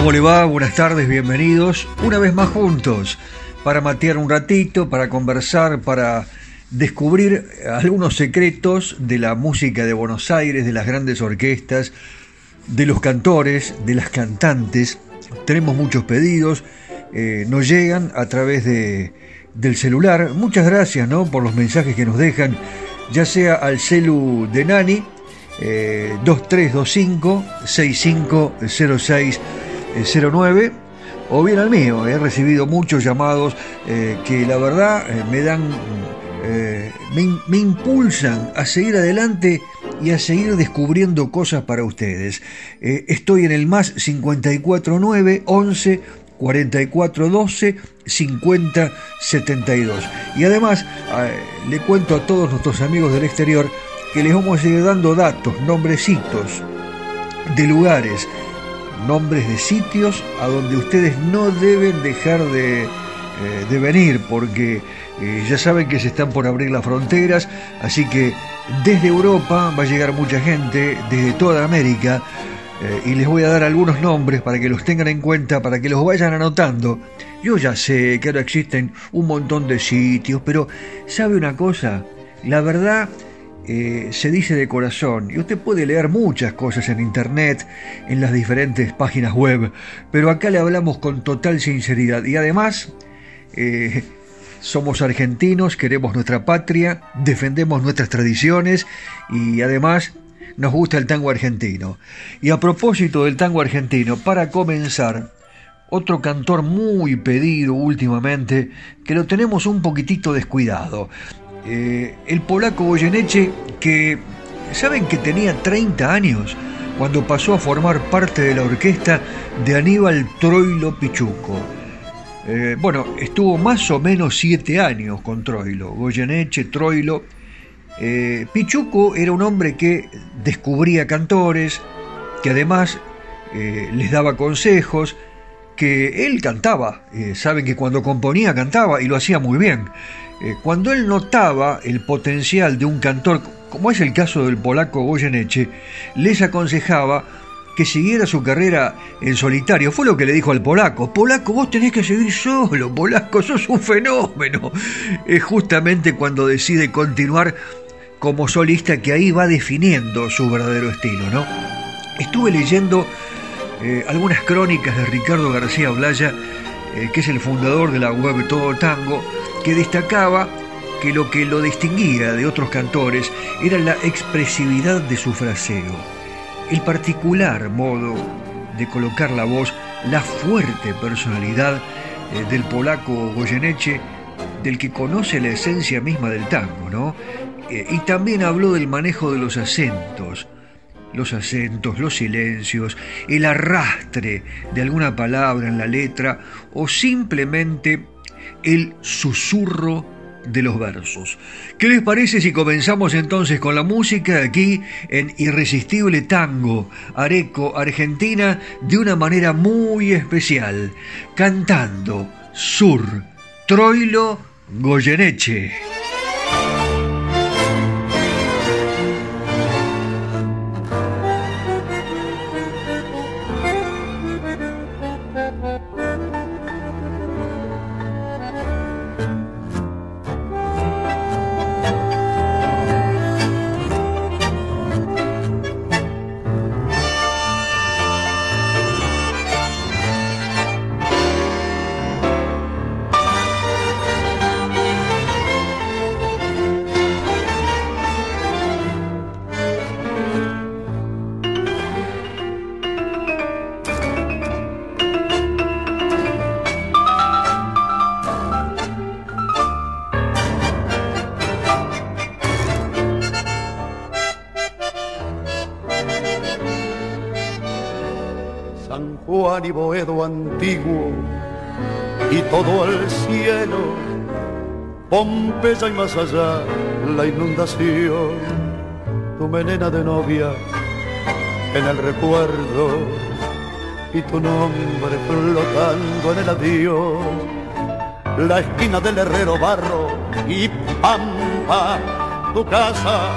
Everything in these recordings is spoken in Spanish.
¿Cómo le va? Buenas tardes, bienvenidos. Una vez más juntos para matear un ratito, para conversar, para descubrir algunos secretos de la música de Buenos Aires, de las grandes orquestas, de los cantores, de las cantantes. Tenemos muchos pedidos, eh, nos llegan a través de, del celular. Muchas gracias ¿no? por los mensajes que nos dejan, ya sea al celu de Nani, eh, 2325 6506 09 o bien al mío. He recibido muchos llamados eh, que la verdad eh, me dan, eh, me, impulsan a seguir adelante y a seguir descubriendo cosas para ustedes. estoy en el más 549 11 44 12 50 72. Y además le cuento a todos nuestros amigos del exterior que les vamos a ir dando datos, nombrecitos de lugares, nombres de sitios a donde ustedes no deben dejar de, eh, de venir porque eh, ya saben que se están por abrir las fronteras, así que desde Europa va a llegar mucha gente, desde toda América, eh, y les voy a dar algunos nombres para que los tengan en cuenta, para que los vayan anotando. Yo ya sé que ahora existen un montón de sitios, pero ¿sabe una cosa? La verdad eh, se dice de corazón y usted puede leer muchas cosas en internet, en las diferentes páginas web, pero acá le hablamos con total sinceridad y además eh, somos argentinos, queremos nuestra patria, defendemos nuestras tradiciones y además nos gusta el tango argentino. Y a propósito del tango argentino, para comenzar, otro cantor muy pedido últimamente, que lo tenemos un poquitito descuidado. Eh, el polaco Goyeneche, que saben que tenía 30 años cuando pasó a formar parte de la orquesta de Aníbal Troilo Pichuco. Eh, bueno, estuvo más o menos siete años con Troilo, Goyeneche, Troilo. Eh, Pichuco era un hombre que descubría cantores, que además les daba consejos, que él cantaba. saben que cuando componía cantaba y lo hacía muy bien. Eh, cuando él notaba el potencial de un cantor, como es el caso del polaco Goyeneche, les aconsejaba que siguiera su carrera en solitario. Fue lo que le dijo al polaco. Polaco, vos tenés que seguir solo, polaco, sos un fenómeno. Es justamente cuando decide continuar como solista que ahí va definiendo su verdadero estilo, ¿no? Estuve leyendo eh, algunas crónicas de Ricardo García Blaya, eh, que es el fundador de la web Todo Tango, que destacaba que lo que lo distinguía de otros cantores era la expresividad de su fraseo, el particular modo de colocar la voz, la fuerte personalidad eh, del polaco Goyeneche, del que conoce la esencia misma del tango, ¿no? Eh, y también habló del manejo de los acentos, los acentos, los silencios, el arrastre de alguna palabra en la letra o simplemente el susurro de los versos. ¿Qué les parece si comenzamos entonces con la música aquí en Irresistible Tango, Areco, Argentina, de una manera muy especial, cantando Sur, Troilo, Goyeneche. Pompeya y más allá la inundación, tu melena de novia en el recuerdo y tu nombre flotando en el adiós. La esquina del herrero barro y pampa, tu casa,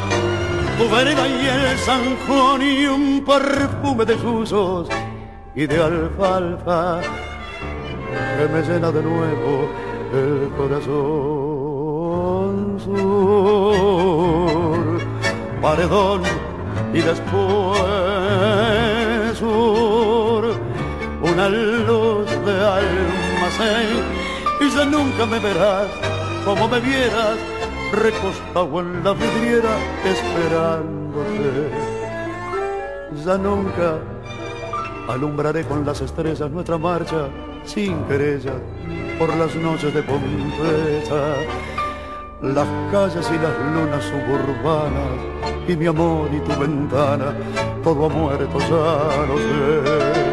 tu vereda y el Juan y un perfume de susos y de alfalfa que me llena de nuevo el corazón sur, paredón y después sur, una luz de almacén y ya nunca me verás como me vieras recostado en la vidriera esperándote. Ya nunca alumbraré con las estrellas nuestra marcha sin querella por las noches de Pompeya, las calles y las lunas suburbanas, y mi amor y tu ventana, todo ha muerto, ya lo sé.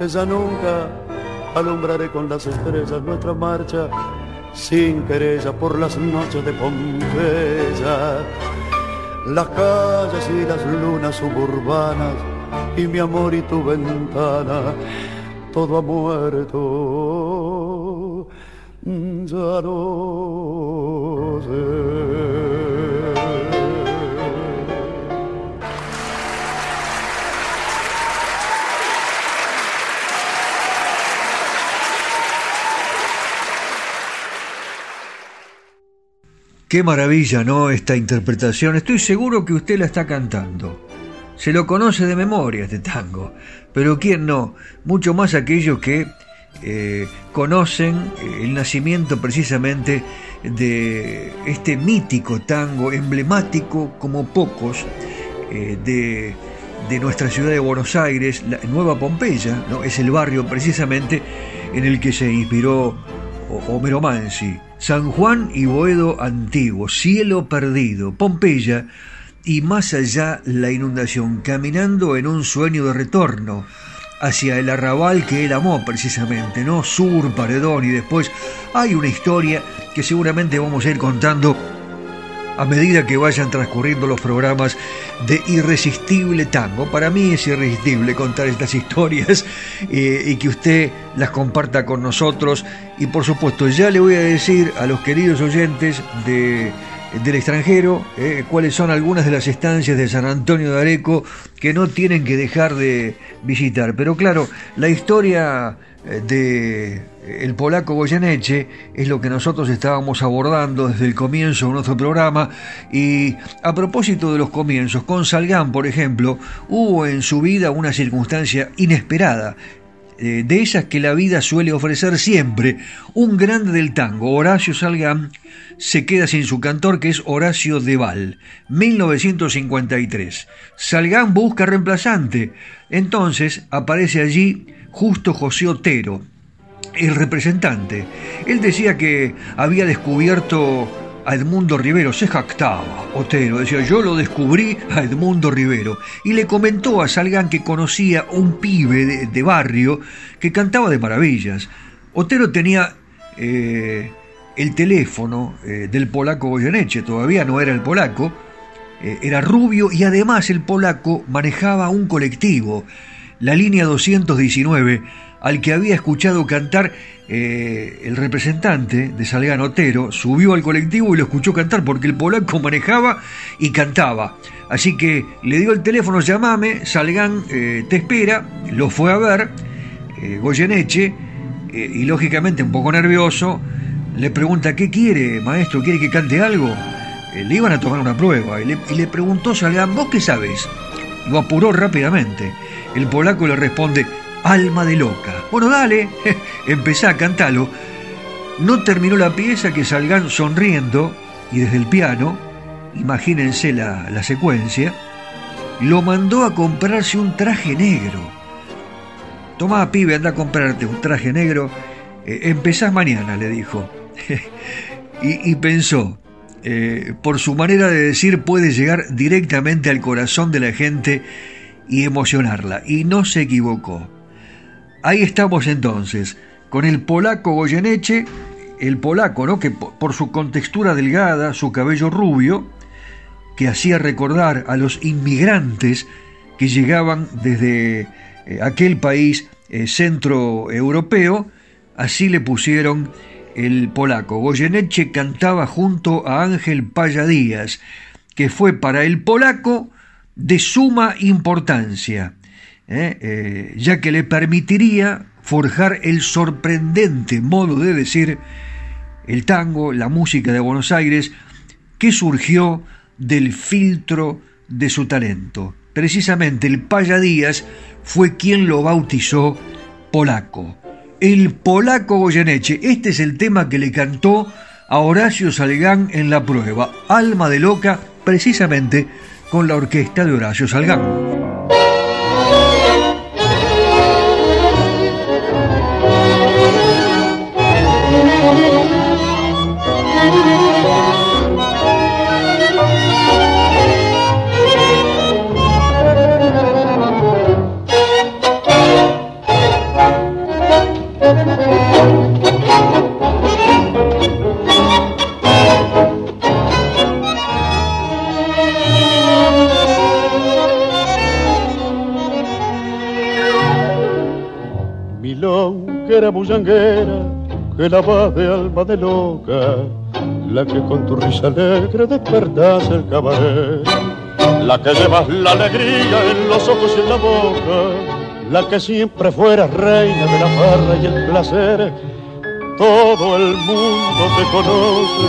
ella nunca alumbraré con las estrellas nuestra marcha sin querella por las noches de Pompeya. Las calles y las lunas suburbanas y mi amor y tu ventana, todo ha muerto, ya no. Qué maravilla, ¿no? Esta interpretación. Estoy seguro que usted la está cantando. Se lo conoce de memoria este tango. Pero ¿quién no? Mucho más aquellos que eh, conocen eh, el nacimiento precisamente de este mítico tango, emblemático como pocos, eh, de, de, nuestra ciudad de Buenos Aires, la Nueva Pompeya, ¿no? es el barrio precisamente en el que se inspiró Homero Mansi. San Juan y Boedo antiguo, cielo perdido, Pompeya y más allá la inundación, caminando en un sueño de retorno. hacia el arrabal que él amó precisamente, ¿no? Sur, Paredón y después hay una historia que seguramente vamos a ir contando a medida que vayan transcurriendo los programas de Irresistible Tango. Para mí es irresistible contar estas historias eh, y que usted las comparta con nosotros. Y por supuesto, ya le voy a decir a los queridos oyentes de del extranjero, eh, cuáles son algunas de las estancias de San Antonio de Areco que no tienen que dejar de visitar. Pero claro, la historia de eh, el polaco Goyeneche es lo que nosotros estábamos abordando desde el comienzo de nuestro programa y a propósito de los comienzos, con Salgán, por ejemplo, hubo en su vida una circunstancia inesperada de esas que la vida suele ofrecer siempre. Un grande del tango, Horacio Salgán, se queda sin su cantor que es Horacio Deval, 1953. Salgán busca reemplazante. Entonces aparece allí justo José Otero, el representante. Él decía que había descubierto a Edmundo Rivero, se jactaba Otero, decía yo lo descubrí a Edmundo Rivero y le comentó a Salgán que conocía un pibe de, barrio que cantaba de maravillas. Otero tenía eh, el teléfono eh, del polaco Goyeneche, todavía no era el polaco, eh, era rubio y además el polaco manejaba un colectivo, la línea 219, al que había escuchado cantar eh, el representante de Salgán Otero, subió al colectivo y lo escuchó cantar porque el polaco manejaba y cantaba. Así que le dio el teléfono, llamame, Salgán te espera, lo fue a ver, Goyeneche, y lógicamente un poco nervioso, le pregunta, ¿qué quiere, maestro? ¿Quiere que cante algo? Eh, le iban a tomar una prueba y le, preguntó Salgán, ¿vos qué sabes? Lo apuró rápidamente. El polaco le responde, alma de loca. Bueno, dale, empezá a cantarlo. No terminó la pieza que Salgán sonriendo y desde el piano, imagínense la, la secuencia, lo mandó a comprarse un traje negro. Tomá, pibe, anda a comprarte un traje negro. Eh, empezás mañana, le dijo. y, pensó, eh, por su manera de decir puede llegar directamente al corazón de la gente y emocionarla. Y no se equivocó. Ahí estamos entonces, con el polaco Goyeneche, el polaco, ¿no? Que por su contextura delgada, su cabello rubio, que hacía recordar a los inmigrantes que llegaban desde eh, aquel país eh, centro europeo, así le pusieron el polaco. Goyeneche cantaba junto a Ángel Paya Díaz, que fue para el polaco de suma importancia, ¿eh? Eh, ya que le permitiría forjar el sorprendente modo de decir el tango, la música de Buenos Aires, que surgió del filtro de su talento. Precisamente el Paya Díaz fue quien lo bautizó polaco el polaco Goyeneche. Este es el tema que le cantó a Horacio Salgán en la prueba, Alma de Loca, precisamente con la orquesta de Horacio Salgán. Bullanguera que la de alma de loca, la que con tu risa alegre despertas el cabaret, la que llevas la alegría en los ojos y en la boca, la que siempre fuera reina de la farra y el placer. Todo el mundo te conoce,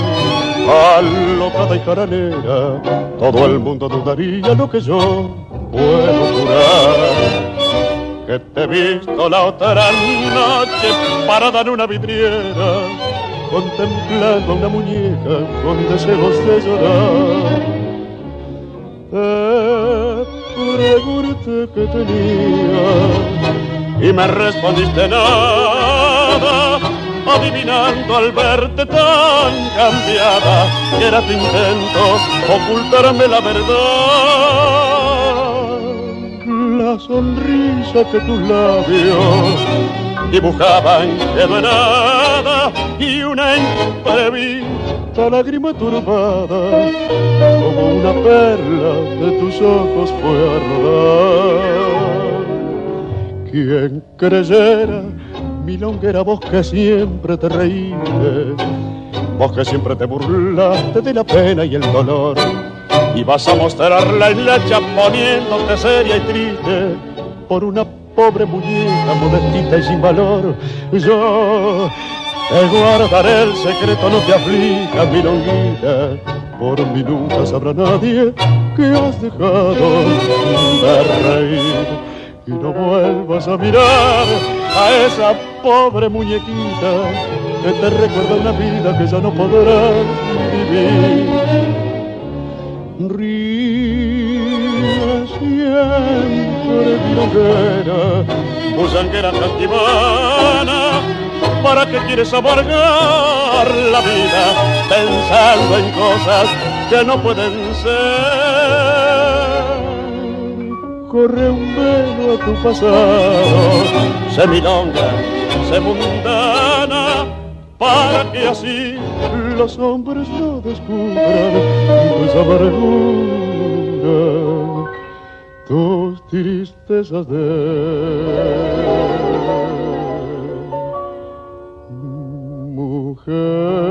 alocada y caranera, todo el mundo dudaría lo que yo puedo jurar que te he visto la otra noche parada en una vidriera, contemplando una muñeca con deseos de llorar. Te pregunté que tenía y me respondiste nada, adivinando al verte tan cambiada que era tu intento ocultarme la verdad la sonrisa que tus labios dibujaban quedó nada y una imprevista lágrima turbada como una perla de tus ojos fue a rodar. Quien creyera, milonguera, vos que siempre te reíste, vos que siempre te burlaste de la pena y el dolor y vas a mostrarla en la poniéndote seria y triste por una pobre muñeca modestita y sin valor. Yo te guardaré el secreto, no te aflijas, mi longuita. Por mí nunca sabrá nadie que has dejado de reír. Y no vuelvas a mirar a esa pobre muñequita que te recuerda una vida que ya no podrás vivir ríe siempre milonguera, busanguera cantimana, ¿para qué quieres amargar la vida pensando en cosas que no pueden ser? Corre un velo a tu pasado, se milonga, se mundana, para que así los hombres no descubran tus amarguras, tus tristezas de mujer.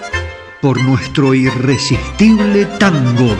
por nuestro irresistible tango.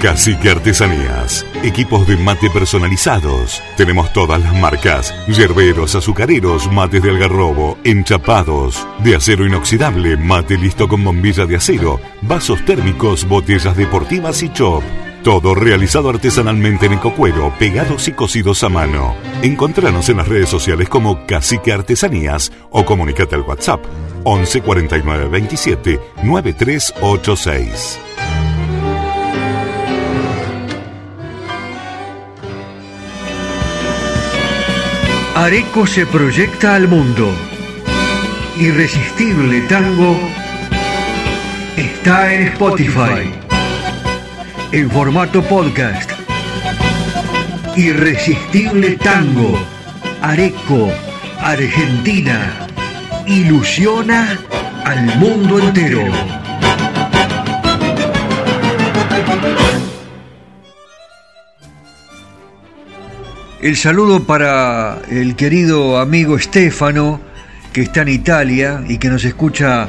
Cacique Artesanías. Equipos de mate personalizados. Tenemos todas las marcas. Yerberos, azucareros, mates de algarrobo, enchapados. De acero inoxidable, mate listo con bombilla de acero. Vasos térmicos, botellas deportivas y chop. Todo realizado artesanalmente en ecocuero, pegados y cosidos a mano. Encontranos en las redes sociales como Cacique Artesanías o comunícate al WhatsApp 11 49 27 9386. Areco se proyecta al mundo. Irresistible Tango está en Spotify. En formato podcast. Irresistible Tango. Areco, Argentina. Ilusiona al mundo entero. El saludo para el querido amigo Stefano, que está en Italia y que nos escucha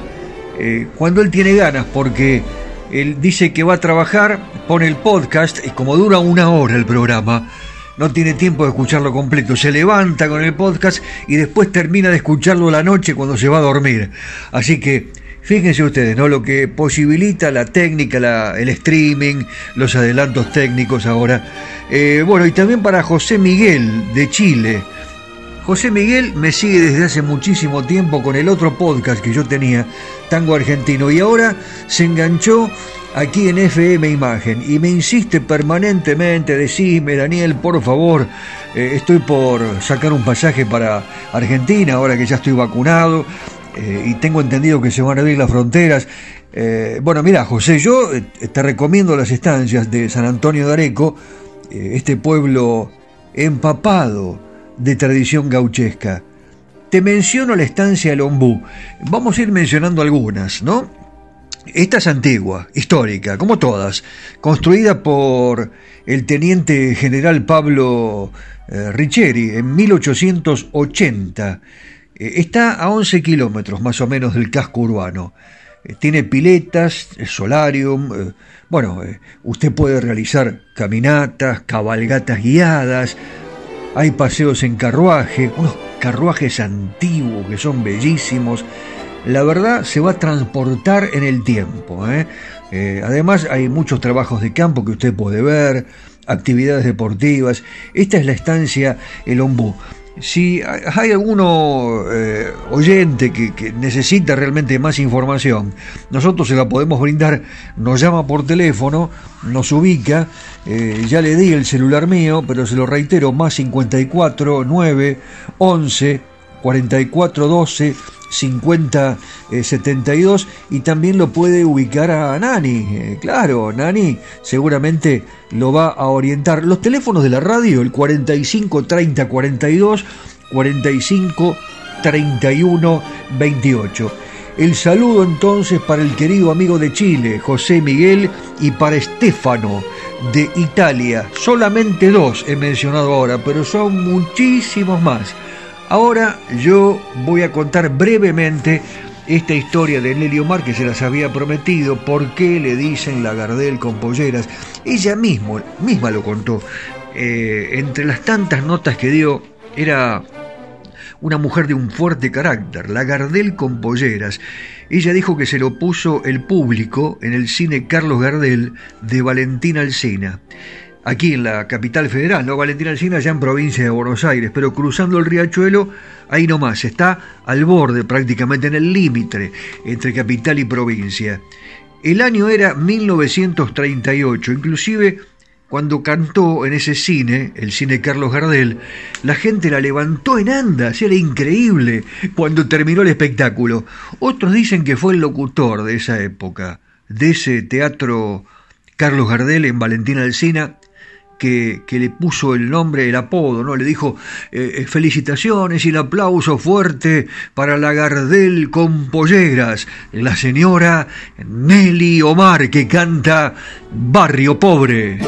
eh, cuando él tiene ganas, porque él dice que va a trabajar, pone el podcast y como dura una hora el programa, no tiene tiempo de escucharlo completo. Se levanta con el podcast y después termina de escucharlo la noche cuando se va a dormir. Así que fíjense ustedes, ¿no? Lo que posibilita la técnica, el streaming, los adelantos técnicos ahora. Eh, bueno, y también para José Miguel de Chile. José Miguel me sigue desde hace muchísimo tiempo con el otro podcast que yo tenía, Tango Argentino, y ahora se enganchó aquí en FM Imagen y me insiste permanentemente, decime Daniel, por favor, eh, estoy por sacar un pasaje para Argentina, ahora que ya estoy vacunado eh, y tengo entendido que se van a abrir las fronteras. Eh, bueno, mira, José, yo te recomiendo las estancias de San Antonio de Areco, este pueblo empapado de tradición gauchesca. Te menciono la estancia del Ombú. Vamos a ir mencionando algunas, ¿no? Esta es antigua, histórica, como todas, construida por el teniente general Pablo eh, Richeri en 1880. Eh, está a 11 kilómetros más o menos del casco urbano. eh, tiene piletas, solarium, eh, bueno, usted puede realizar caminatas, cabalgatas guiadas, hay paseos en carruaje, unos carruajes antiguos que son bellísimos. La verdad se va a transportar en el tiempo. además hay muchos trabajos de campo que usted puede ver, actividades deportivas. Esta es la estancia El Ombú. Si hay alguno eh, oyente que, necesita realmente más información, nosotros se la podemos brindar, nos llama por teléfono, nos ubica, eh, ya le di el celular mío, pero se lo reitero, más 54 9 11 44 12 50 72 y también lo puede ubicar a Nani. Eh, claro, Nani seguramente lo va a orientar. Los teléfonos de la radio, el 45 30 42, 45 31 28. El saludo entonces para el querido amigo de Chile, José Miguel, y para Estefano de Italia. Solamente dos he mencionado ahora, pero son muchísimos más. Ahora yo voy a contar brevemente esta historia de Nelly Omar que se las había prometido, por qué le dicen la Gardel con polleras. Ella mismo, misma lo contó. Eh, entre las tantas notas que dio, era una mujer de un fuerte carácter, la Gardel con polleras. Ella dijo que se lo puso el público en el cine Carlos Gardel de Valentina Alcina aquí en la capital federal, ¿no? Valentina Alcina, ya en provincia de Buenos Aires, pero cruzando el riachuelo, ahí nomás, está al borde, prácticamente en el límite entre capital y provincia. El año era 1938, inclusive cuando cantó en ese cine, el cine Carlos Gardel, la gente la levantó en andas, era increíble cuando terminó el espectáculo. Otros dicen que fue el locutor de esa época, de ese teatro Carlos Gardel en Valentina Alcina, que, le puso el nombre, el apodo, ¿no? Le dijo eh, eh, felicitaciones y el aplauso fuerte para la Gardel con polleras, la señora Nelly Omar que canta Barrio Pobre.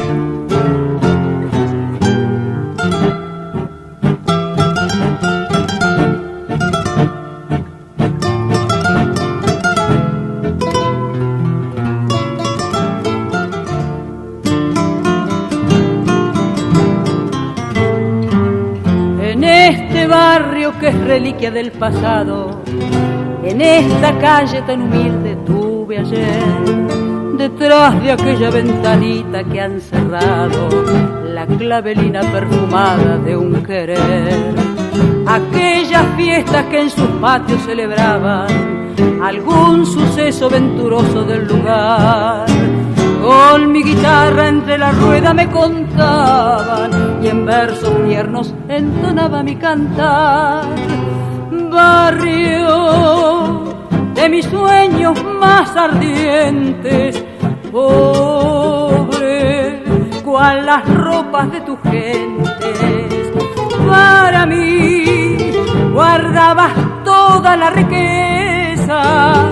Reliquia del pasado. En esta calle tan humilde tuve ayer, detrás de aquella ventanita que han cerrado, la clavelina perfumada de un querer. Aquellas fiestas que en sus patios celebraban algún suceso venturoso del lugar con mi guitarra entre la rueda me contaban y en versos tiernos entonaba mi cantar. Barrio de mis sueños más ardientes, pobre, cual las ropas de tus gentes. Para mí guardabas toda la riqueza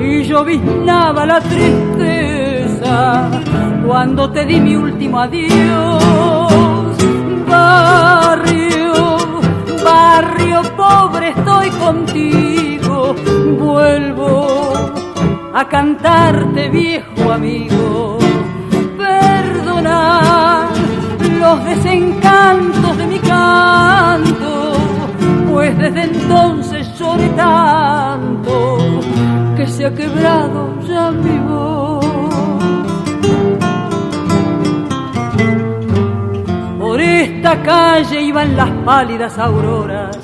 y yo viznaba la tristeza cuando te di mi último adiós. Barrio, barrio pobre, estoy contigo. Vuelvo a cantarte, viejo amigo. Perdonar los desencantos de mi canto, pues desde entonces lloré tanto que se ha quebrado ya mi voz. Esta calle iban las pálidas auroras,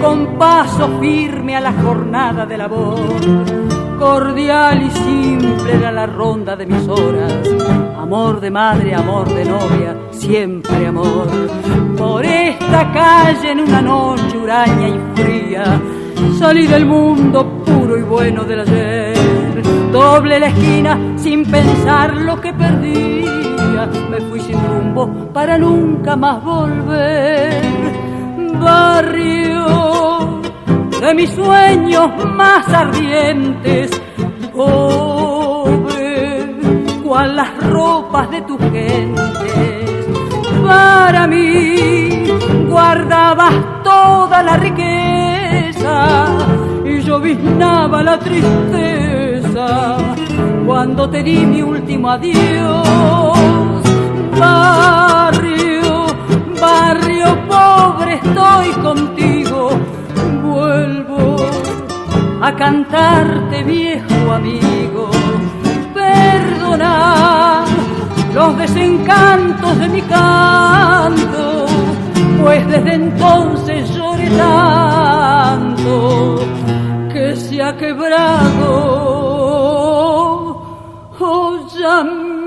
con paso firme a la jornada de labor. Cordial y simple era la ronda de mis horas, amor de madre, amor de novia, siempre amor. Por esta calle en una noche huraña y fría, salí del mundo puro y bueno del ayer. Doble la esquina sin pensar lo que perdí me fui sin rumbo para nunca más volver. Barrio de mis sueños más ardientes, pobre, cual las ropas de tus gentes. Para mí guardabas toda la riqueza y yo viznaba la tristeza cuando te di mi último adiós. Barrio, barrio pobre, estoy contigo. Vuelvo a cantarte, viejo amigo. Perdona los desencantos de mi canto, pues desde entonces lloré tanto que se ha quebrado. Oh, ya Los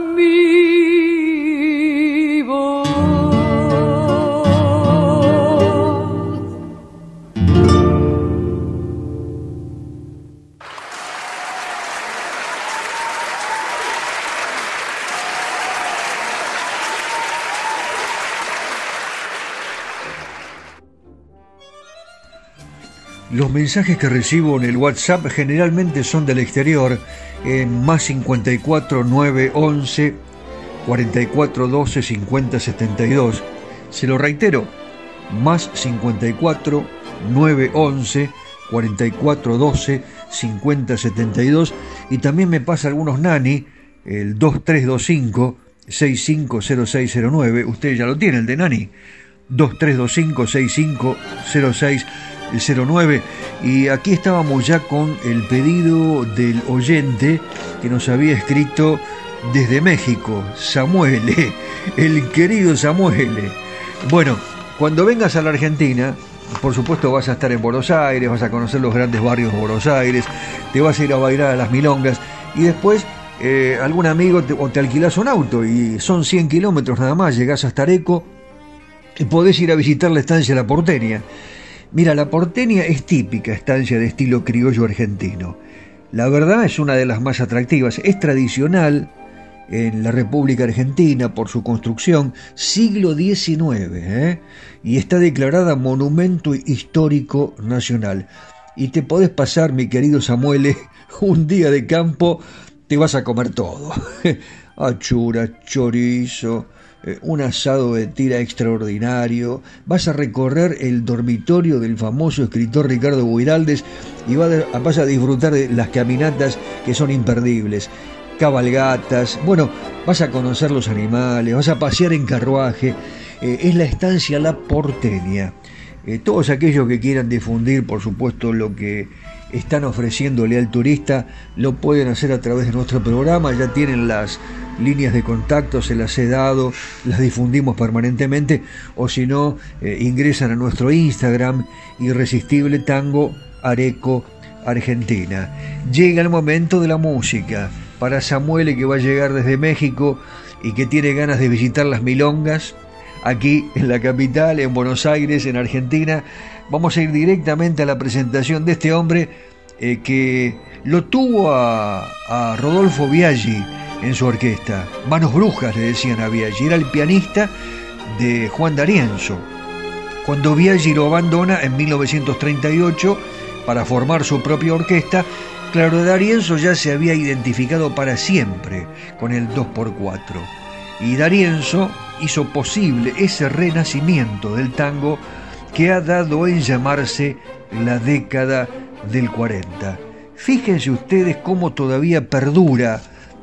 mensajes que recibo en el WhatsApp generalmente son del exterior, en más 54 911 44 12 50 72. Se lo reitero, más 54 911 44 12 50 72. Y también me pasa algunos nani, el 2325 650609. Usted ya lo tiene, el de nani. 2325 650609 el 09 y aquí estábamos ya con el pedido del oyente que nos había escrito desde México, Samuel, el querido Samuel. Bueno, cuando vengas a la Argentina, por supuesto vas a estar en Buenos Aires, vas a conocer los grandes barrios de Buenos Aires, te vas a ir a bailar a las milongas y después eh, algún amigo te, o te un auto y son 100 kilómetros nada más, llegás hasta Areco y podés ir a visitar la estancia La Porteña. Mira, la porteña es típica estancia de estilo criollo argentino. La verdad es una de las más atractivas. Es tradicional en la República Argentina por su construcción, siglo XIX, ¿eh? y está declarada Monumento Histórico Nacional. Y te podés pasar, mi querido Samuel, un día de campo, te vas a comer todo. Achura, chorizo, un asado de tira extraordinario, vas a recorrer el dormitorio del famoso escritor Ricardo Buiraldes y vas a disfrutar de las caminatas que son imperdibles, cabalgatas, bueno, vas a conocer los animales, vas a pasear en carruaje, eh, es la estancia La Porteña. Eh, todos aquellos que quieran difundir, por supuesto, lo que están ofreciéndole al turista, lo pueden hacer a través de nuestro programa, ya tienen las líneas de contacto, se las he dado, las difundimos permanentemente, o si no, eh, ingresan a nuestro Instagram, Irresistible Tango Areco Argentina. Llega el momento de la música. Para Samuel que va a llegar desde México y que tiene ganas de visitar las milongas, aquí en la capital, en Buenos Aires, en Argentina, vamos a ir directamente a la presentación de este hombre eh, que lo tuvo a, Rodolfo Biaggi en su orquesta. Manos Brujas le decían a Biaggi, era el pianista de Juan D'Arienzo. Cuando Biaggi lo abandona en 1938 para formar su propia orquesta, Claro D'Arienzo ya se había identificado para siempre con el 2x4. Y D'Arienzo hizo posible ese renacimiento del tango que ha dado en llamarse la década del 40. Fíjense ustedes cómo todavía perdura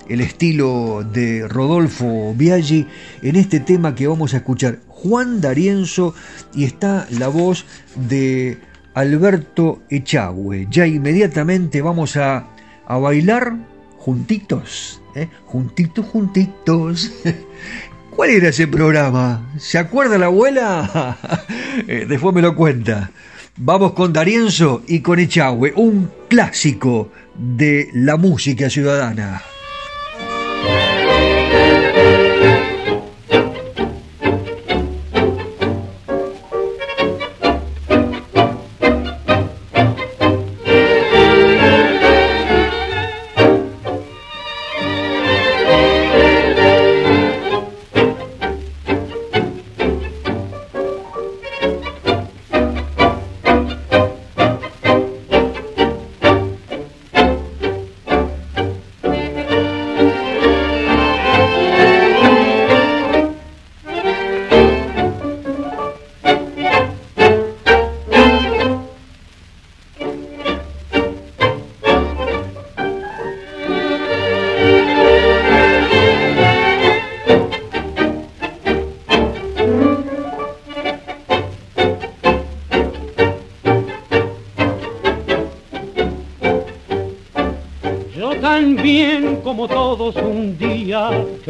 el estilo de Rodolfo Biaggi en este tema que vamos a escuchar. Juan D'Arienzo y está la voz de Alberto Echagüe. Ya inmediatamente vamos a, a bailar juntitos, ¿eh? juntitos, juntitos. ¿Cuál era ese programa? ¿Se acuerda la abuela? Eh, después me lo cuenta. Vamos con D'Arienzo y con Echagüe, un clásico de la música ciudadana.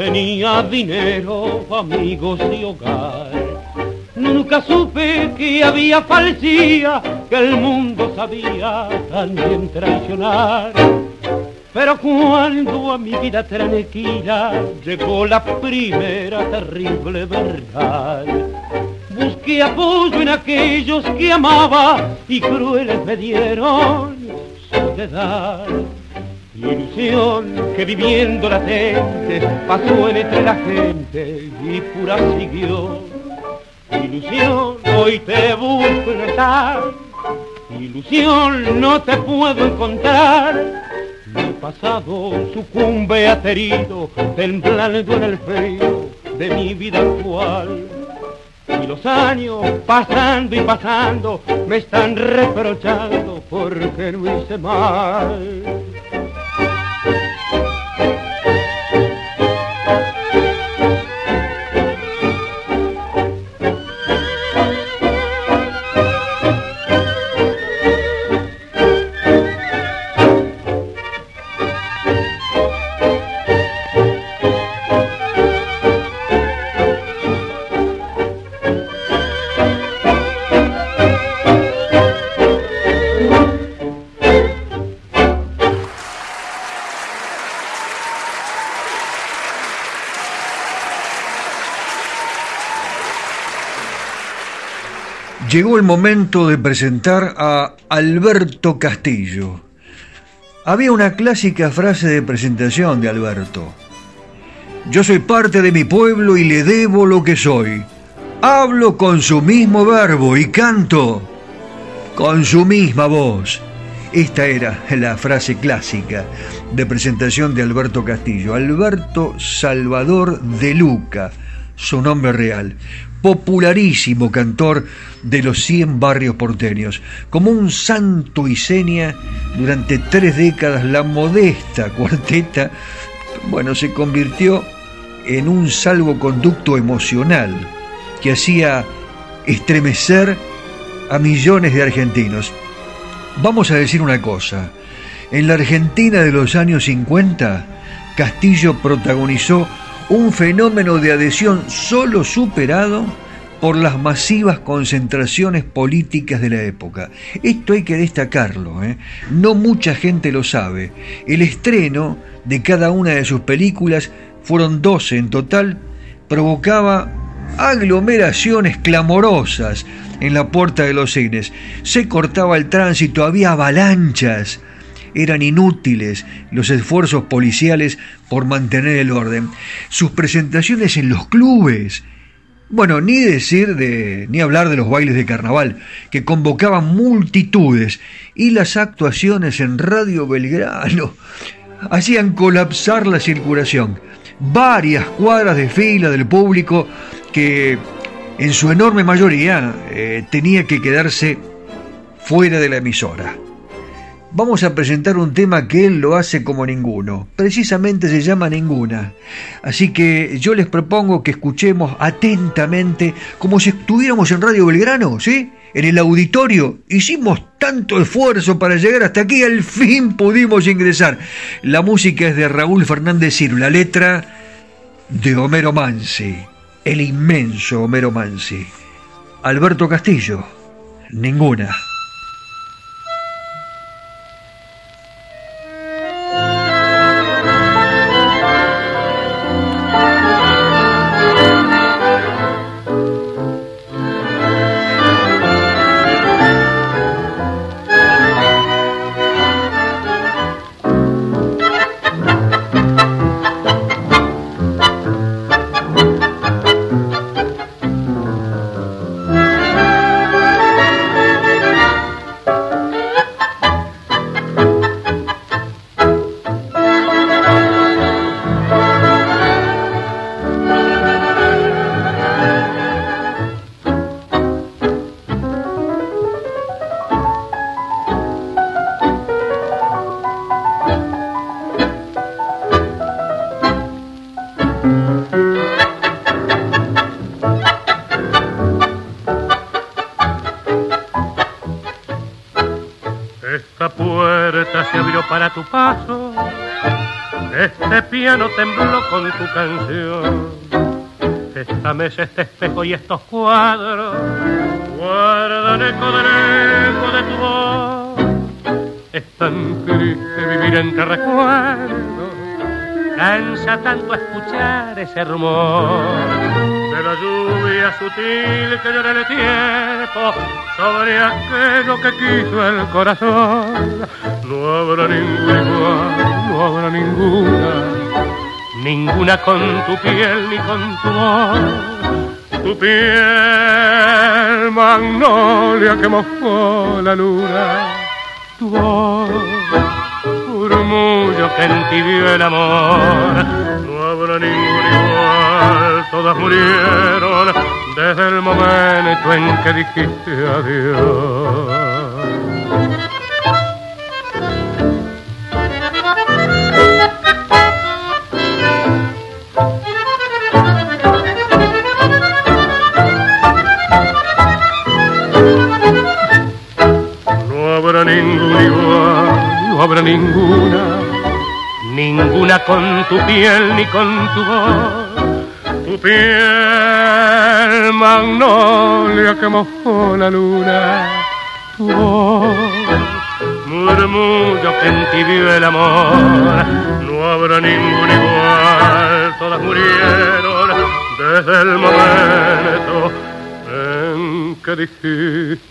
Tenía dinero, amigos y hogar. Nunca supe que había falsía, que el mundo sabía también traicionar. Pero cuando a mi vida tranquila llegó la primera terrible verdad, busqué apoyo en aquellos que amaba y crueles me dieron soledad. Ilusión que viviendo latente pasó entre la gente y pura siguió. Ilusión, hoy te busco en estar. Ilusión, no te puedo encontrar. Mi pasado sucumbe aterido, temblando en el frío de mi vida actual. Y los años pasando y pasando me están reprochando porque no hice mal. thank you El momento de presentar a Alberto Castillo. Había una clásica frase de presentación de Alberto. Yo soy parte de mi pueblo y le debo lo que soy. Hablo con su mismo verbo y canto con su misma voz. Esta era la frase clásica de presentación de Alberto Castillo. Alberto Salvador de Luca, su nombre real popularísimo cantor de los 100 barrios porteños. Como un santo y seña, durante tres décadas la modesta cuarteta, bueno, se convirtió en un salvoconducto emocional que hacía estremecer a millones de argentinos. Vamos a decir una cosa, en la Argentina de los años 50, Castillo protagonizó un fenómeno de adhesión solo superado por las masivas concentraciones políticas de la época. Esto hay que destacarlo, ¿eh? no mucha gente lo sabe. El estreno de cada una de sus películas, fueron 12 en total, provocaba aglomeraciones clamorosas en la puerta de los cines. Se cortaba el tránsito, había avalanchas eran inútiles los esfuerzos policiales por mantener el orden. Sus presentaciones en los clubes, bueno, ni decir de, ni hablar de los bailes de carnaval, que convocaban multitudes, y las actuaciones en Radio Belgrano hacían colapsar la circulación. Varias cuadras de fila del público que en su enorme mayoría eh, tenía que quedarse fuera de la emisora vamos a presentar un tema que él lo hace como ninguno. Precisamente se llama Ninguna. Así que yo les propongo que escuchemos atentamente como si estuviéramos en Radio Belgrano, ¿sí? En el auditorio. Hicimos tanto esfuerzo para llegar hasta aquí, al fin pudimos ingresar. La música es de Raúl Fernández Ciro, la letra de Homero Mansi, el inmenso Homero Mansi. Alberto Castillo, ninguna. Canción. Esta mesa, este espejo y estos cuadros guardan eco del eco de tu voz. Es tan triste vivir entre recuerdos, cansa tanto escuchar ese rumor de la lluvia sutil que llora el tiempo sobre aquello que quiso el corazón. No habrá ninguna igual, no habrá ninguna, ninguna con tu piel ni con tu voz. Tu piel magnolia que mojó la luna, tu voz murmullo que entibió el amor. No habrá ninguna igual todas murieron desde el momento en que dijiste adiós. No habrá ninguna, ninguna con tu piel ni con tu voz. Tu piel magnolia que mojó la luna, tu voz, murmullo que entibió el amor, no habrá ningún igual, todas murieron desde el momento en que dijiste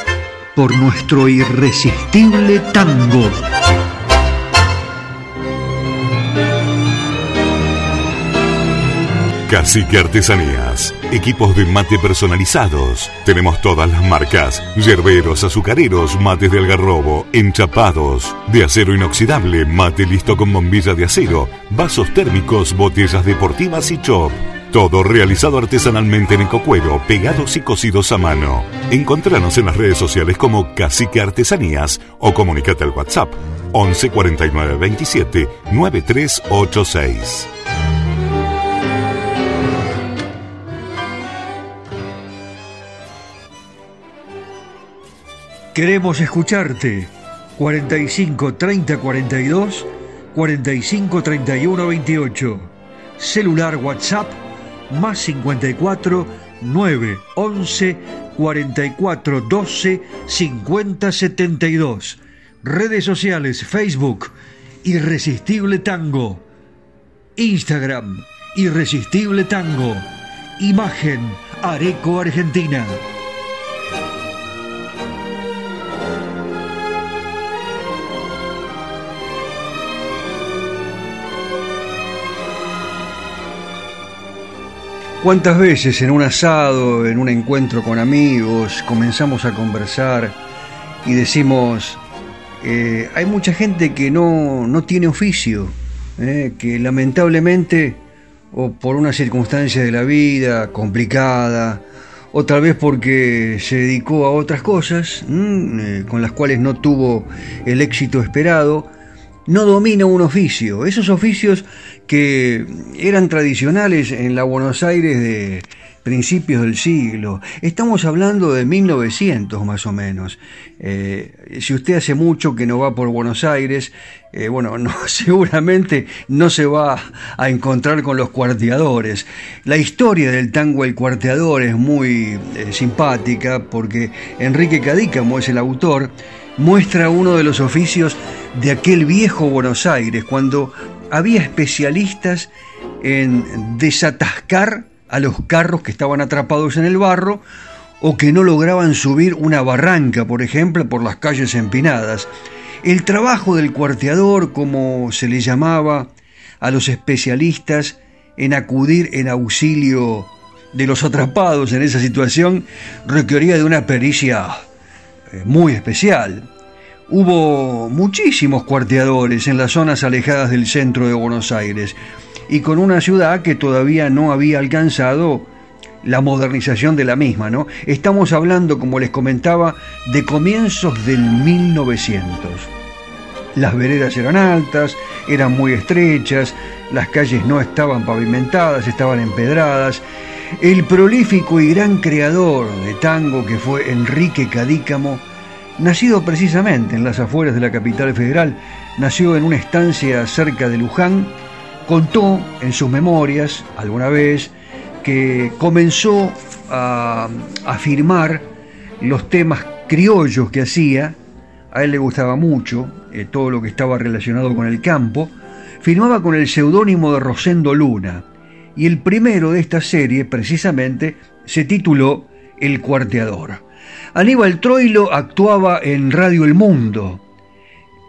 por nuestro irresistible tango. Cacique Artesanías. Equipos de mate personalizados. Tenemos todas las marcas. Yerberos, azucareros, mates de algarrobo, enchapados. De acero inoxidable, mate listo con bombilla de acero. Vasos térmicos, botellas deportivas y chop. Todo realizado artesanalmente en ecocuero, pegados y cosidos a mano. Encontranos en las redes sociales como Cacique Artesanías o comunicate al WhatsApp 11 49 27 9386. Queremos escucharte. 45 30 42 45 31 28. Celular WhatsApp más 54 9 11 44 12 50 72. Redes sociales Facebook Irresistible Tango. Instagram Irresistible Tango. Imagen Areco Argentina. ¿Cuántas veces en un asado, en un encuentro con amigos, comenzamos a conversar y decimos, eh, hay mucha gente que no, no tiene oficio, eh, que lamentablemente, o por una circunstancia de la vida complicada, o tal vez porque se dedicó a otras cosas mm, eh, con las cuales no tuvo el éxito esperado, no domina un oficio. Esos oficios que eran tradicionales en la Buenos Aires de principios del siglo. Estamos hablando de 1900 más o menos. Eh, si usted hace mucho que no va por Buenos Aires, eh, bueno, no, seguramente no se va a encontrar con los cuarteadores. La historia del tango El Cuarteador es muy eh, simpática porque Enrique Cadícamo es el autor, muestra uno de los oficios de aquel viejo Buenos Aires, cuando había especialistas en desatascar a los carros que estaban atrapados en el barro o que no lograban subir una barranca, por ejemplo, por las calles empinadas. El trabajo del cuarteador, como se le llamaba a los especialistas en acudir en auxilio de los atrapados en esa situación, requería de una pericia muy especial. Hubo muchísimos cuarteadores en las zonas alejadas del centro de Buenos Aires y con una ciudad que todavía no había alcanzado la modernización de la misma, ¿no? Estamos hablando, como les comentaba, de comienzos del 1900. Las veredas eran altas, eran muy estrechas, las calles no estaban pavimentadas, estaban empedradas. El prolífico y gran creador de tango que fue Enrique Cadícamo, nacido precisamente en las afueras de la capital federal, nació en una estancia cerca de Luján, contó en sus memorias alguna vez que comenzó a afirmar los temas criollos que hacía, a él le gustaba mucho eh, todo lo que estaba relacionado con el campo, firmaba con el seudónimo de Rosendo Luna, y el primero de esta serie precisamente se tituló El Cuarteador. Aníbal Troilo actuaba en Radio El Mundo.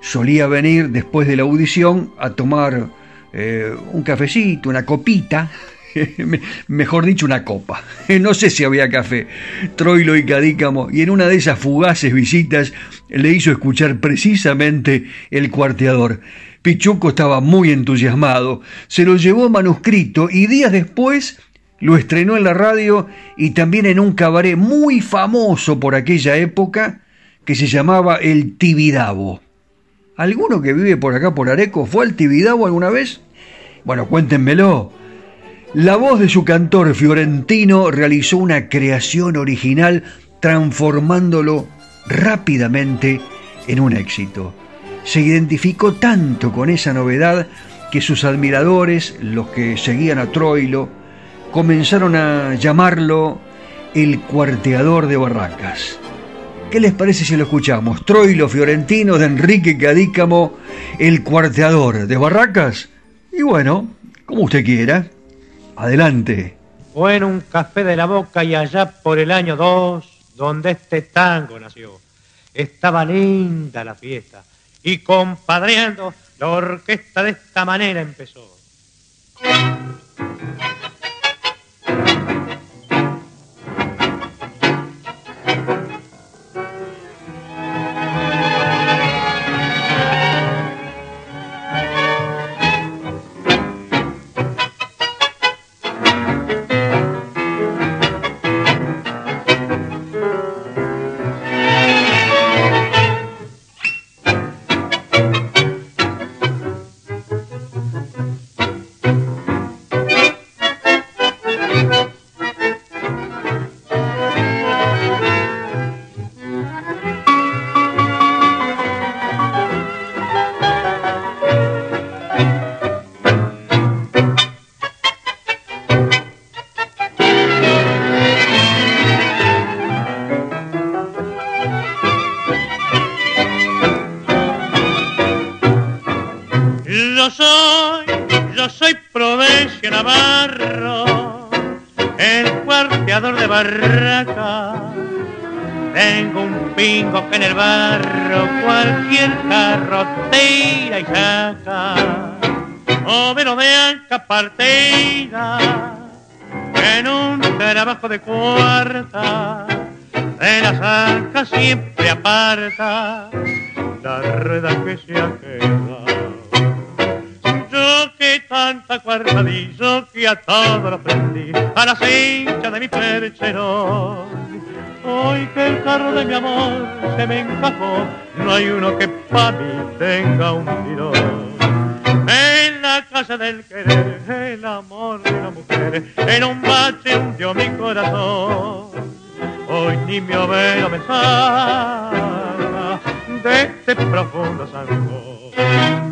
Solía venir después de la audición a tomar eh, un cafecito, una copita, mejor dicho, una copa. No sé si había café, Troilo y Cadícamo, y en una de esas fugaces visitas le hizo escuchar precisamente el cuarteador. Pichuco estaba muy entusiasmado, se lo llevó manuscrito y días después lo estrenó en la radio y también en un cabaret muy famoso por aquella época que se llamaba el Tibidabo. ¿Alguno que vive por acá por Areco fue al Tibidabo alguna vez? Bueno, cuéntenmelo. La voz de su cantor fiorentino realizó una creación original transformándolo rápidamente en un éxito. Se identificó tanto con esa novedad que sus admiradores, los que seguían a Troilo, comenzaron a llamarlo el cuarteador de barracas. ¿Qué les parece si lo escuchamos? Troilo Fiorentino de Enrique Cadícamo, el cuarteador de barracas. Y bueno, como usted quiera. Adelante. Fue en un café de la boca y allá por el año 2, donde este tango nació. Estaba linda la fiesta y compadreando la orquesta de esta manera empezó. A todo lo prendí, a la cincha de mi percherón. Hoy que el carro de mi amor se me encajó, no hay uno que pa' mí tenga un tirón. En la casa del querer, el amor de la mujer, en un bache hundió mi corazón. Hoy ni mi overo me salva de este profundo salvo.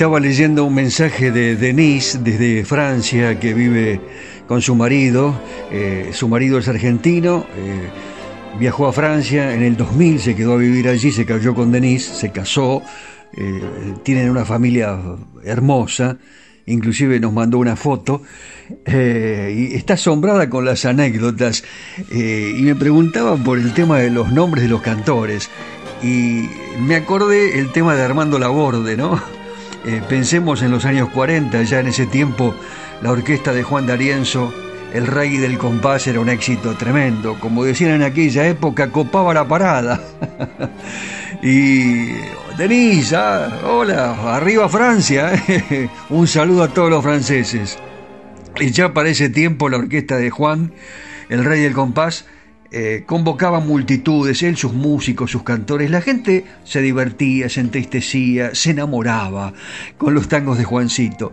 Estaba leyendo un mensaje de Denise desde Francia que vive con su marido. Eh, su marido es argentino, eh, viajó a Francia en el 2000, se quedó a vivir allí, se cayó con Denise, se casó, eh, tienen una familia hermosa, inclusive nos mandó una foto. y está asombrada con las anécdotas y me preguntaba por el tema de los nombres de los cantores y me acordé el tema de Armando Laborde, ¿no? Eh, pensemos en los años 40, ya en ese tiempo la orquesta de Juan D'Arienzo, el rey del compás, era un éxito tremendo. Como decían en aquella época, copaba la parada. y Denise, ah, hola, arriba Francia. un saludo a todos los franceses. Y ya para ese tiempo la orquesta de Juan, el rey del compás, eh, convocaba multitudes, él, sus músicos, sus cantores, la gente se divertía, se entristecía, se enamoraba con los tangos de Juancito.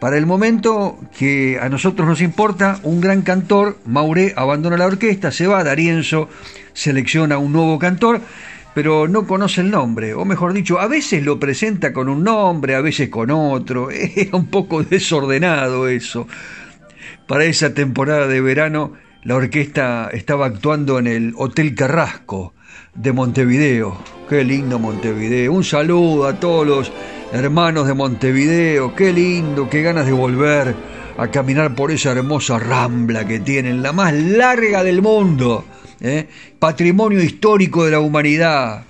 Para el momento que a nosotros nos importa, un gran cantor, Mauré, abandona la orquesta, se va, Darienzo selecciona un nuevo cantor, pero no conoce el nombre, o mejor dicho, a veces lo presenta con un nombre, a veces con otro, era un poco desordenado eso. Para esa temporada de verano, la orquesta estaba actuando en el Hotel Carrasco de Montevideo. Qué lindo Montevideo. Un saludo a todos los hermanos de Montevideo. Qué lindo, qué ganas de volver a caminar por esa hermosa rambla que tienen, la más larga del mundo. ¿eh? Patrimonio histórico de la humanidad.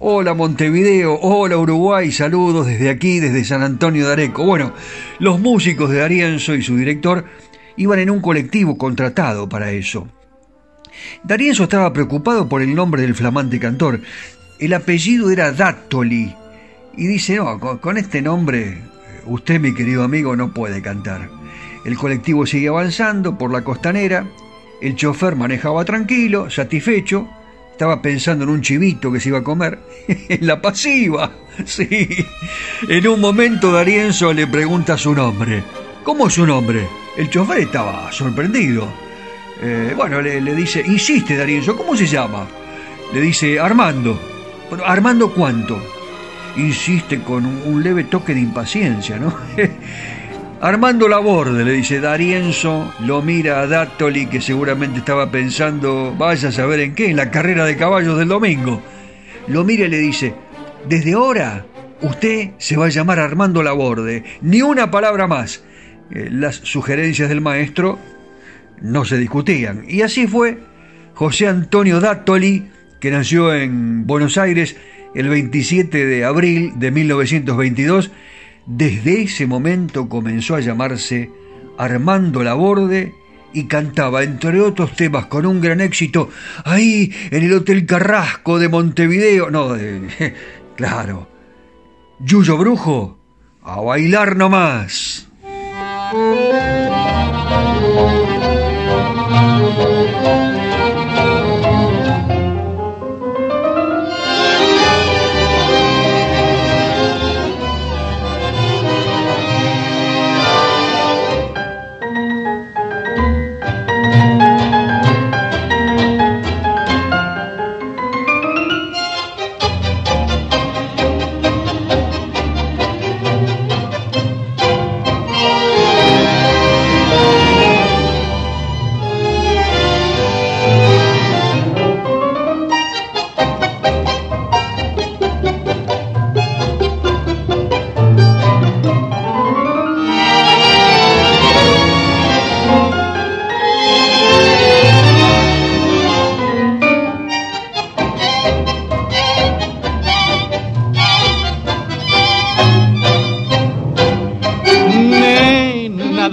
Hola Montevideo, hola Uruguay, saludos desde aquí, desde San Antonio de Areco. Bueno, los músicos de Arienzo y su director iban en un colectivo contratado para eso. Darienzo estaba preocupado por el nombre del flamante cantor. El apellido era Dattoli. Y dice, no, con, este nombre usted, mi querido amigo, no puede cantar. El colectivo sigue avanzando por la costanera. El chofer manejaba tranquilo, satisfecho. Estaba pensando en un chivito que se iba a comer. en la pasiva. Sí. En un momento Darienzo le pregunta su nombre. ¿Cómo es su nombre? El chofer estaba sorprendido. Eh, bueno, le, dice, insiste Darío, ¿cómo se llama? Le dice, Armando. ¿Armando cuánto? Insiste con un, leve toque de impaciencia, ¿no? Armando Laborde, le dice Darienzo, lo mira a Dattoli, que seguramente estaba pensando, vaya a saber en qué, en la carrera de caballos del domingo. Lo mira y le dice, desde ahora usted se va a llamar Armando Laborde, ni una palabra más. Eh, las sugerencias del maestro no se discutían. Y así fue José Antonio Dattoli, que nació en Buenos Aires el 27 de abril de 1922. Desde ese momento comenzó a llamarse Armando Laborde y cantaba, entre otros temas, con un gran éxito, ahí en el Hotel Carrasco de Montevideo. No, claro. Yuyo Brujo, a bailar nomás. Thank you.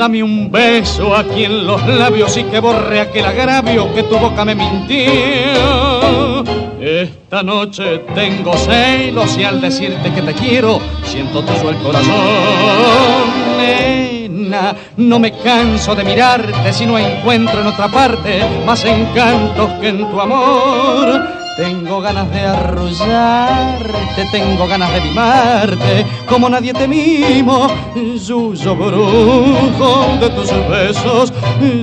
Dame un beso aquí en los labios y que borre aquel agravio que tu boca me mintió. Esta noche tengo celos y al decirte que te quiero, siento tu el corazón. Nena, no me canso de mirarte si no encuentro en otra parte más encantos que en tu amor Tengo ganas de arrullarte, tengo ganas de mimarte, como nadie te mimo. Suyo brujo de tus besos,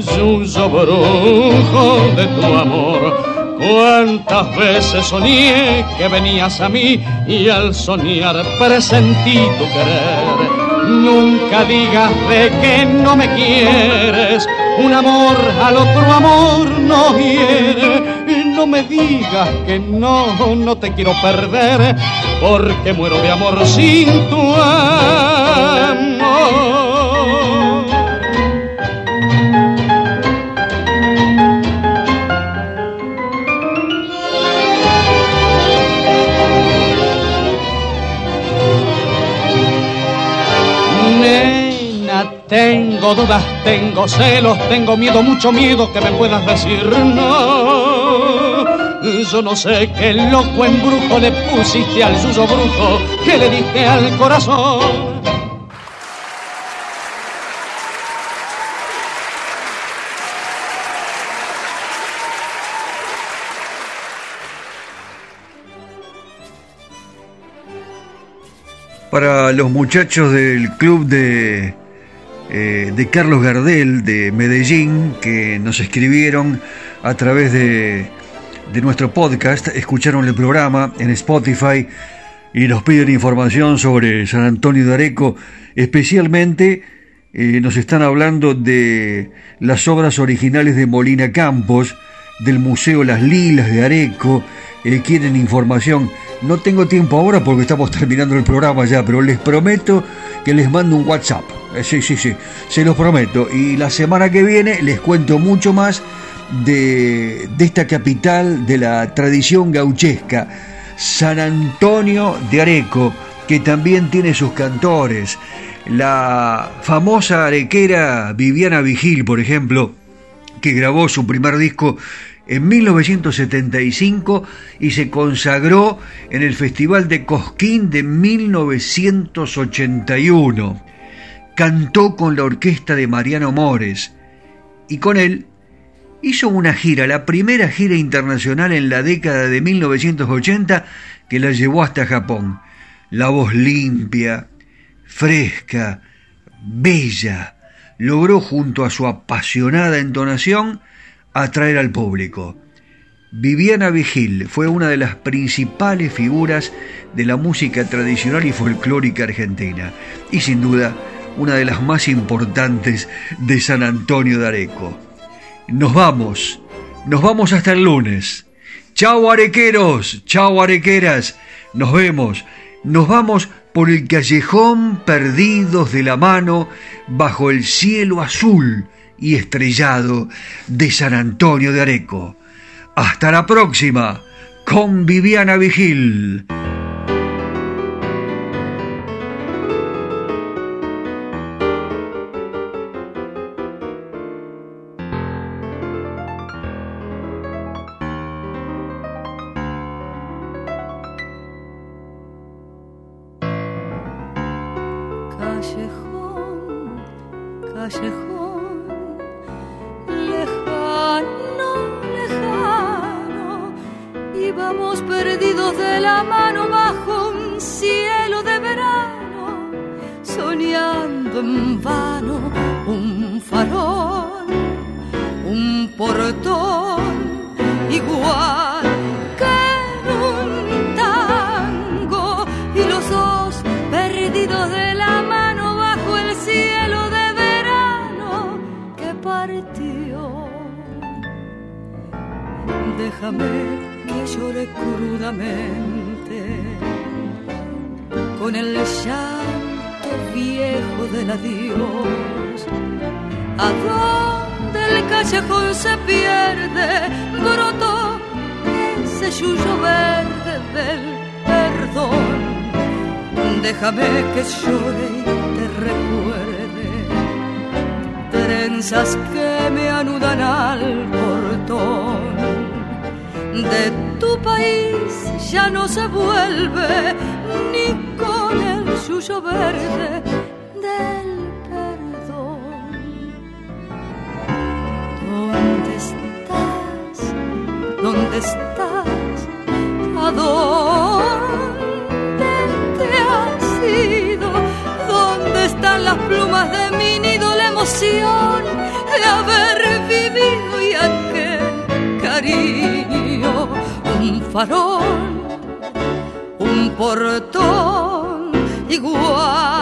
suyo brujo de tu amor. Cuántas veces soñé que venías a mí y al soñar presentí tu querer. Nunca digas de que no me quieres, un amor al otro amor no hiere no me digas que no, no te quiero perder, porque muero de amor sin tu amor. Tengo dudas, tengo celos, tengo miedo, mucho miedo que me puedas decir no. Yo no sé qué loco embrujo le pusiste al suyo brujo que le dije al corazón. Para los muchachos del club de eh, de Carlos Gardel de Medellín que nos escribieron a través de, nuestro podcast, escucharon el programa en Spotify y nos piden información sobre San Antonio de Areco, especialmente eh, nos están hablando de las obras originales de Molina Campos, del Museo Las Lilas de Areco, eh, quieren información. No tengo tiempo ahora porque estamos terminando el programa ya, pero les prometo que les mando un WhatsApp. Eh, sí, sí, sí, se los prometo. Y la semana que viene les cuento mucho más de, esta capital de la tradición gauchesca, San Antonio de Areco, que también tiene sus cantores. La famosa arequera Viviana Vigil, por ejemplo, que grabó su primer disco en 1975 y se consagró en el Festival de Cosquín de 1981. Cantó con la orquesta de Mariano Mores y con él hizo una gira, la primera gira internacional en la década de 1980 que la llevó hasta Japón. La voz limpia, fresca, bella, logró junto a su apasionada entonación atraer al público. Viviana Vigil fue una de las principales figuras de la música tradicional y folclórica argentina y sin duda una de las más importantes de San Antonio de Areco. Nos vamos, nos vamos hasta el lunes. Chao arequeros, chao arequeras, nos vemos, nos vamos por el callejón perdidos de la mano bajo el cielo azul y estrellado de San Antonio de Areco. Hasta la próxima con Viviana Vigil. verde del perdón. ¿Dónde estás? ¿Dónde estás? ¿A dónde te has ido? ¿Dónde están las plumas de mi nido? La emoción de haber vivido y aquel cariño, un farol, un portón igual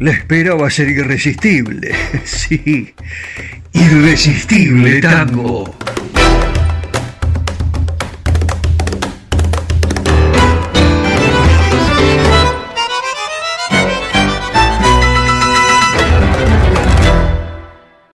la espera va a ser irresistible. Sí, irresistible tango.